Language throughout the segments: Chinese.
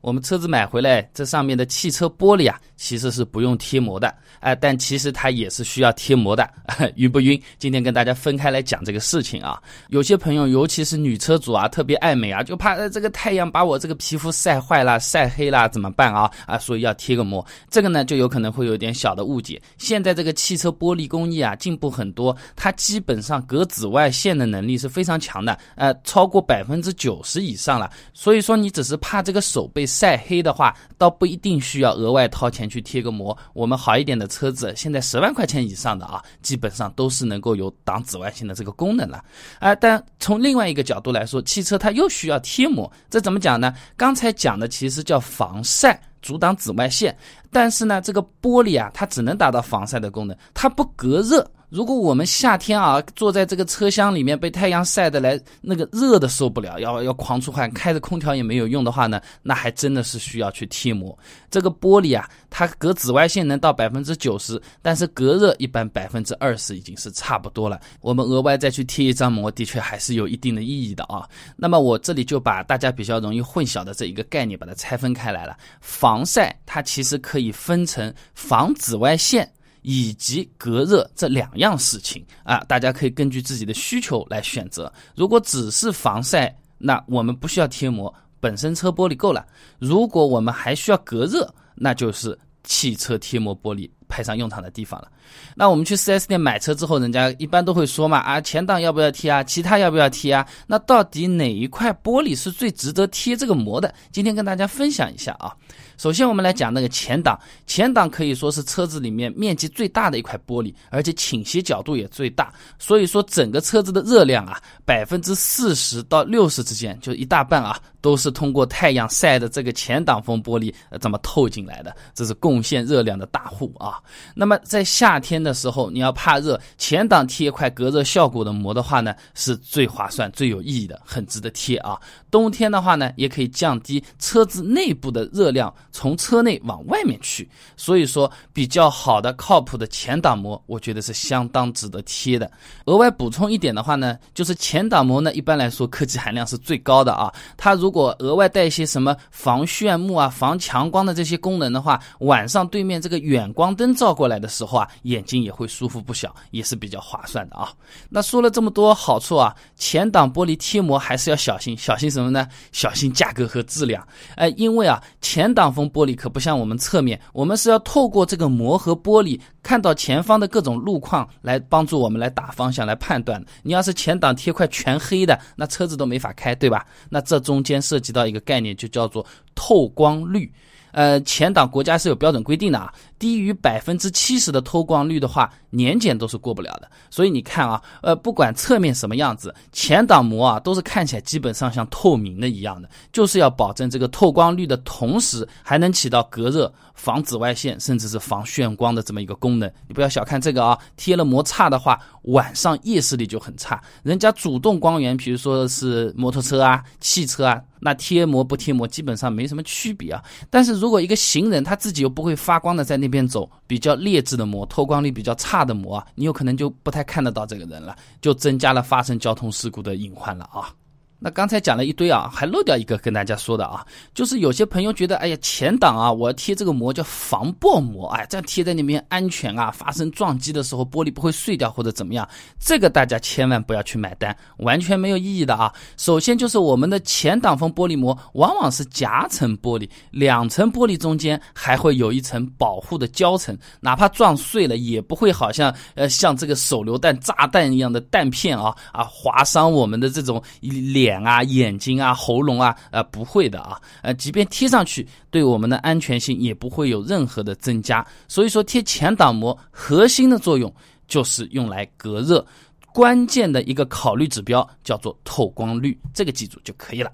我们车子买回来，这上面的汽车玻璃啊，其实是不用贴膜的，哎，但其实它也是需要贴膜的，晕不晕？今天跟大家分开来讲这个事情啊。有些朋友，尤其是女车主啊，特别爱美啊，就怕呃这个太阳把我这个皮肤晒坏了、晒黑了，怎么办啊？啊，所以要贴个膜。这个呢，就有可能会有点小的误解。现在这个汽车玻璃工艺啊，进步很多，它基本上隔紫外线的能力是非常强的，呃，超过百分之九十以上了。所以说，你只是怕这个手被。晒黑的话，倒不一定需要额外掏钱去贴个膜。我们好一点的车子，现在十万块钱以上的啊，基本上都是能够有挡紫外线的这个功能了。啊，但从另外一个角度来说，汽车它又需要贴膜，这怎么讲呢？刚才讲的其实叫防晒，阻挡紫外线。但是呢，这个玻璃啊，它只能达到防晒的功能，它不隔热。如果我们夏天啊坐在这个车厢里面被太阳晒得来那个热的受不了，要要狂出汗，开着空调也没有用的话呢，那还真的是需要去贴膜。这个玻璃啊，它隔紫外线能到百分之九十，但是隔热一般百分之二十已经是差不多了。我们额外再去贴一张膜，的确还是有一定的意义的啊。那么我这里就把大家比较容易混淆的这一个概念把它拆分开来了。防晒它其实可以分成防紫外线。以及隔热这两样事情啊，大家可以根据自己的需求来选择。如果只是防晒，那我们不需要贴膜，本身车玻璃够了。如果我们还需要隔热，那就是汽车贴膜玻璃派上用场的地方了。那我们去 4S 店买车之后，人家一般都会说嘛，啊，前挡要不要贴啊？其他要不要贴啊？那到底哪一块玻璃是最值得贴这个膜的？今天跟大家分享一下啊。首先，我们来讲那个前挡。前挡可以说是车子里面面积最大的一块玻璃，而且倾斜角度也最大。所以说，整个车子的热量啊，百分之四十到六十之间，就一大半啊，都是通过太阳晒的这个前挡风玻璃呃这么透进来的。这是贡献热量的大户啊。那么在夏天的时候，你要怕热，前挡贴一块隔热效果的膜的话呢，是最划算、最有意义的，很值得贴啊。冬天的话呢，也可以降低车子内部的热量。从车内往外面去，所以说比较好的、靠谱的前挡膜，我觉得是相当值得贴的。额外补充一点的话呢，就是前挡膜呢，一般来说科技含量是最高的啊。它如果额外带一些什么防炫目啊、防强光的这些功能的话，晚上对面这个远光灯照过来的时候啊，眼睛也会舒服不小，也是比较划算的啊。那说了这么多好处啊，前挡玻璃贴膜还是要小心，小心什么呢？小心价格和质量。哎，因为啊，前挡。玻璃可不像我们侧面，我们是要透过这个膜和玻璃看到前方的各种路况，来帮助我们来打方向、来判断。你要是前挡贴块全黑的，那车子都没法开，对吧？那这中间涉及到一个概念，就叫做透光率。呃，前挡国家是有标准规定的啊，低于百分之七十的透光率的话，年检都是过不了的。所以你看啊，呃，不管侧面什么样子，前挡膜啊都是看起来基本上像透明的一样的，就是要保证这个透光率的同时，还能起到隔热、防紫外线，甚至是防眩光的这么一个功能。你不要小看这个啊，贴了膜差的话，晚上夜视力就很差。人家主动光源，比如说是摩托车啊、汽车啊。那贴膜不贴膜基本上没什么区别啊，但是如果一个行人他自己又不会发光的在那边走，比较劣质的膜，透光率比较差的膜啊，你有可能就不太看得到这个人了，就增加了发生交通事故的隐患了啊。那刚才讲了一堆啊，还漏掉一个跟大家说的啊，就是有些朋友觉得，哎呀，前挡啊，我要贴这个膜叫防爆膜，哎，这样贴在那边安全啊，发生撞击的时候玻璃不会碎掉或者怎么样，这个大家千万不要去买单，完全没有意义的啊。首先就是我们的前挡风玻璃膜往往是夹层玻璃，两层玻璃中间还会有一层保护的胶层，哪怕撞碎了也不会好像呃像这个手榴弹炸弹一样的弹片啊啊划伤我们的这种脸。脸啊，眼睛啊，喉咙啊，呃，不会的啊，呃，即便贴上去，对我们的安全性也不会有任何的增加。所以说，贴前挡膜核心的作用就是用来隔热，关键的一个考虑指标叫做透光率，这个记住就可以了。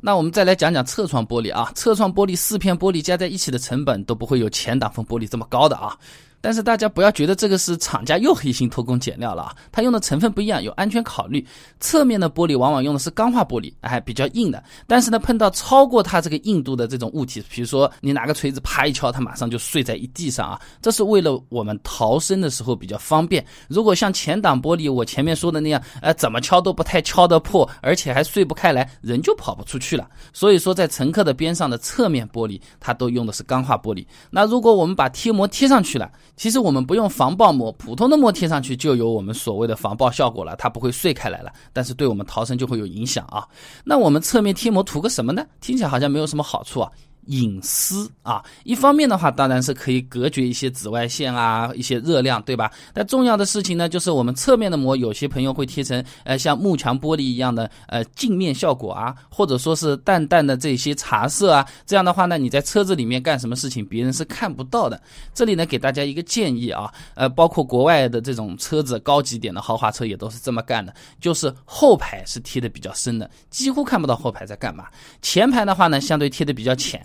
那我们再来讲讲侧窗玻璃啊，侧窗玻璃四片玻璃加在一起的成本都不会有前挡风玻璃这么高的啊。但是大家不要觉得这个是厂家又黑心偷工减料了啊，它用的成分不一样，有安全考虑。侧面的玻璃往往用的是钢化玻璃，还比较硬的。但是呢，碰到超过它这个硬度的这种物体，比如说你拿个锤子啪一敲，它马上就碎在一地上啊。这是为了我们逃生的时候比较方便。如果像前挡玻璃，我前面说的那样，呃，怎么敲都不太敲得破，而且还碎不开来，人就跑不出去了。所以说，在乘客的边上的侧面玻璃，它都用的是钢化玻璃。那如果我们把贴膜贴上去了，其实我们不用防爆膜，普通的膜贴上去就有我们所谓的防爆效果了，它不会碎开来了。但是对我们逃生就会有影响啊。那我们侧面贴膜图个什么呢？听起来好像没有什么好处啊。隐私啊，一方面的话，当然是可以隔绝一些紫外线啊，一些热量，对吧？但重要的事情呢，就是我们侧面的膜，有些朋友会贴成呃像幕墙玻璃一样的呃镜面效果啊，或者说是淡淡的这些茶色啊，这样的话呢，你在车子里面干什么事情，别人是看不到的。这里呢，给大家一个建议啊，呃，包括国外的这种车子高级点的豪华车也都是这么干的，就是后排是贴的比较深的，几乎看不到后排在干嘛。前排的话呢，相对贴的比较浅。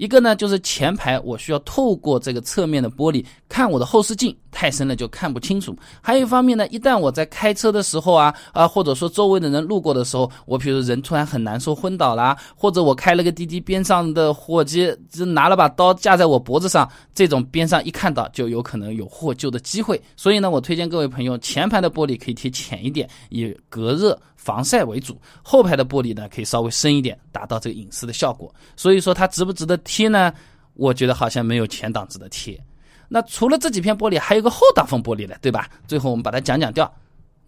一个呢，就是前排我需要透过这个侧面的玻璃看我的后视镜，太深了就看不清楚。还有一方面呢，一旦我在开车的时候啊啊，或者说周围的人路过的时候，我比如人突然很难受昏倒啦，或者我开了个滴滴，边上的伙计就拿了把刀架在我脖子上，这种边上一看到就有可能有获救的机会。所以呢，我推荐各位朋友，前排的玻璃可以贴浅一点，以隔热。防晒为主，后排的玻璃呢可以稍微深一点，达到这个隐私的效果。所以说它值不值得贴呢？我觉得好像没有前挡值得贴。那除了这几片玻璃，还有个后挡风玻璃的，对吧？最后我们把它讲讲掉。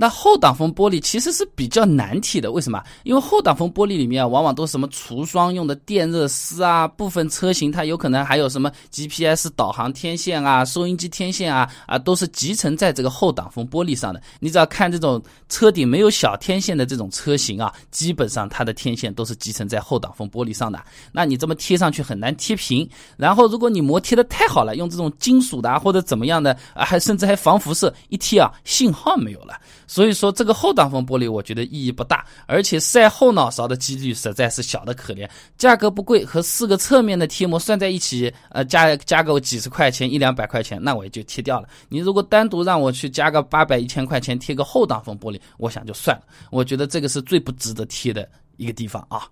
那后挡风玻璃其实是比较难贴的，为什么？因为后挡风玻璃里面啊，往往都是什么除霜用的电热丝啊，部分车型它有可能还有什么 GPS 导航天线啊、收音机天线啊啊，都是集成在这个后挡风玻璃上的。你只要看这种车顶没有小天线的这种车型啊，基本上它的天线都是集成在后挡风玻璃上的。那你这么贴上去很难贴平。然后如果你膜贴的太好了，用这种金属的啊或者怎么样的啊，还甚至还防辐射，一贴啊信号没有了。所以说这个后挡风玻璃我觉得意义不大，而且晒后脑勺的几率实在是小的可怜。价格不贵，和四个侧面的贴膜算在一起，呃，加加个几十块钱一两百块钱，那我也就贴掉了。你如果单独让我去加个八百一千块钱贴个后挡风玻璃，我想就算了。我觉得这个是最不值得贴的一个地方啊。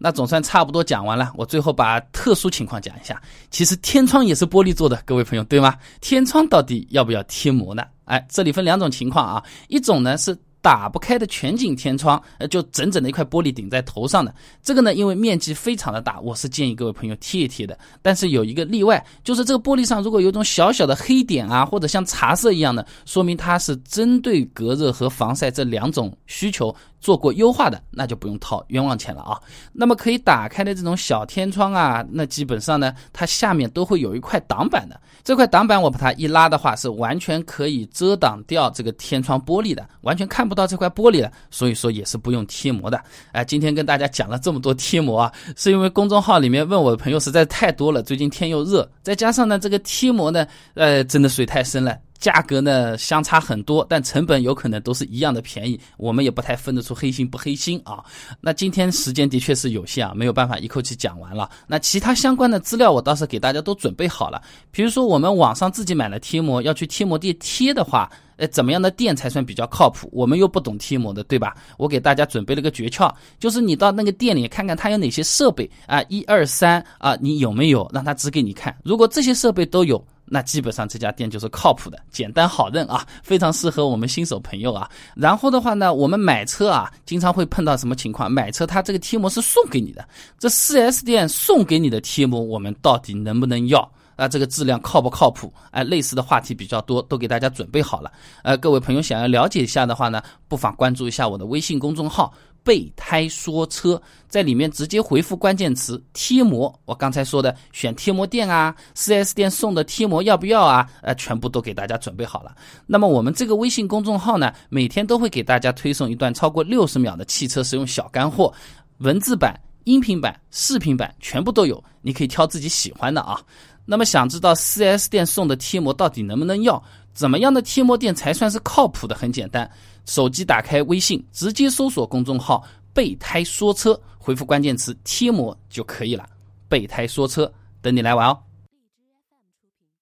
那总算差不多讲完了，我最后把特殊情况讲一下。其实天窗也是玻璃做的，各位朋友对吗？天窗到底要不要贴膜呢？哎，这里分两种情况啊，一种呢是。打不开的全景天窗，呃，就整整的一块玻璃顶在头上的这个呢，因为面积非常的大，我是建议各位朋友贴一贴的。但是有一个例外，就是这个玻璃上如果有一种小小的黑点啊，或者像茶色一样的，说明它是针对隔热和防晒这两种需求做过优化的，那就不用掏冤枉钱了啊。那么可以打开的这种小天窗啊，那基本上呢，它下面都会有一块挡板的。这块挡板我把它一拉的话，是完全可以遮挡掉这个天窗玻璃的，完全看不到这块玻璃的，所以说也是不用贴膜的。哎，今天跟大家讲了这么多贴膜啊，是因为公众号里面问我的朋友实在太多了，最近天又热，再加上呢这个贴膜呢，呃，真的水太深了。价格呢相差很多，但成本有可能都是一样的便宜，我们也不太分得出黑心不黑心啊。那今天时间的确是有限啊，没有办法一口气讲完了。那其他相关的资料我倒是给大家都准备好了。比如说我们网上自己买了贴膜，要去贴膜店贴的话，呃，怎么样的店才算比较靠谱？我们又不懂贴膜的，对吧？我给大家准备了个诀窍，就是你到那个店里看看它有哪些设备啊，一二三啊，你有没有？让他指给你看。如果这些设备都有。那基本上这家店就是靠谱的，简单好认啊，非常适合我们新手朋友啊。然后的话呢，我们买车啊，经常会碰到什么情况？买车它这个贴膜是送给你的，这 4S 店送给你的贴膜，我们到底能不能要？啊，这个质量靠不靠谱？哎，类似的话题比较多，都给大家准备好了。呃，各位朋友想要了解一下的话呢，不妨关注一下我的微信公众号。备胎说车，在里面直接回复关键词贴膜。我刚才说的选贴膜店啊，4S 店送的贴膜要不要啊？呃，全部都给大家准备好了。那么我们这个微信公众号呢，每天都会给大家推送一段超过六十秒的汽车使用小干货，文字版、音频版、视频版全部都有，你可以挑自己喜欢的啊。那么想知道 4S 店送的贴膜到底能不能要？怎么样的贴膜店才算是靠谱的？很简单。手机打开微信，直接搜索公众号“备胎说车”，回复关键词“贴膜”就可以了。备胎说车，等你来玩哦。